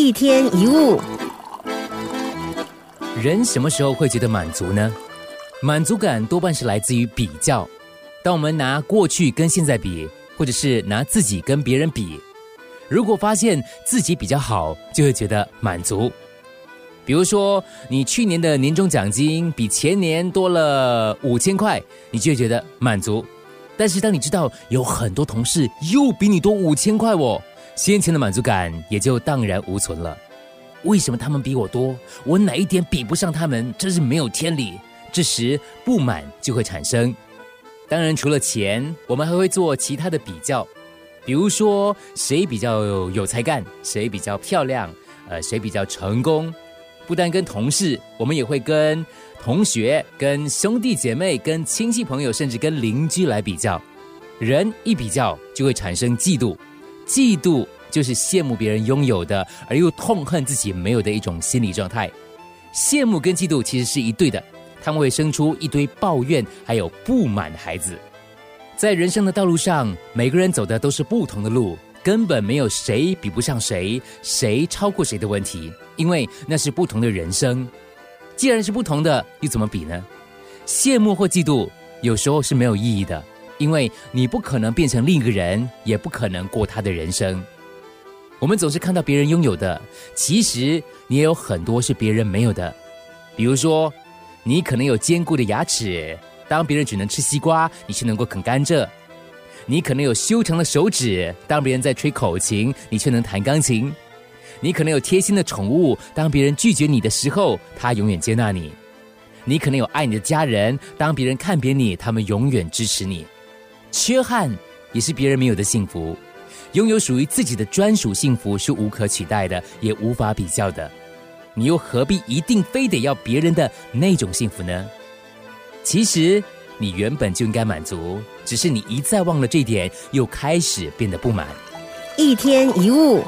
一天一物，人什么时候会觉得满足呢？满足感多半是来自于比较。当我们拿过去跟现在比，或者是拿自己跟别人比，如果发现自己比较好，就会觉得满足。比如说，你去年的年终奖金比前年多了五千块，你就会觉得满足。但是当你知道有很多同事又比你多五千块哦，先前的满足感也就荡然无存了。为什么他们比我多？我哪一点比不上他们？真是没有天理。这时不满就会产生。当然，除了钱，我们还会做其他的比较，比如说谁比较有才干，谁比较漂亮，呃，谁比较成功。不但跟同事，我们也会跟同学、跟兄弟姐妹、跟亲戚朋友，甚至跟邻居来比较。人一比较，就会产生嫉妒。嫉妒就是羡慕别人拥有的，而又痛恨自己没有的一种心理状态。羡慕跟嫉妒其实是一对的。他们会生出一堆抱怨，还有不满的孩子。在人生的道路上，每个人走的都是不同的路，根本没有谁比不上谁，谁超过谁的问题，因为那是不同的人生。既然是不同的，又怎么比呢？羡慕或嫉妒有时候是没有意义的，因为你不可能变成另一个人，也不可能过他的人生。我们总是看到别人拥有的，其实你也有很多是别人没有的，比如说。你可能有坚固的牙齿，当别人只能吃西瓜，你却能够啃甘蔗；你可能有修长的手指，当别人在吹口琴，你却能弹钢琴；你可能有贴心的宠物，当别人拒绝你的时候，他永远接纳你；你可能有爱你的家人，当别人看扁你，他们永远支持你。缺憾也是别人没有的幸福，拥有属于自己的专属幸福是无可取代的，也无法比较的。你又何必一定非得要别人的那种幸福呢？其实你原本就应该满足，只是你一再忘了这点，又开始变得不满。一天一物。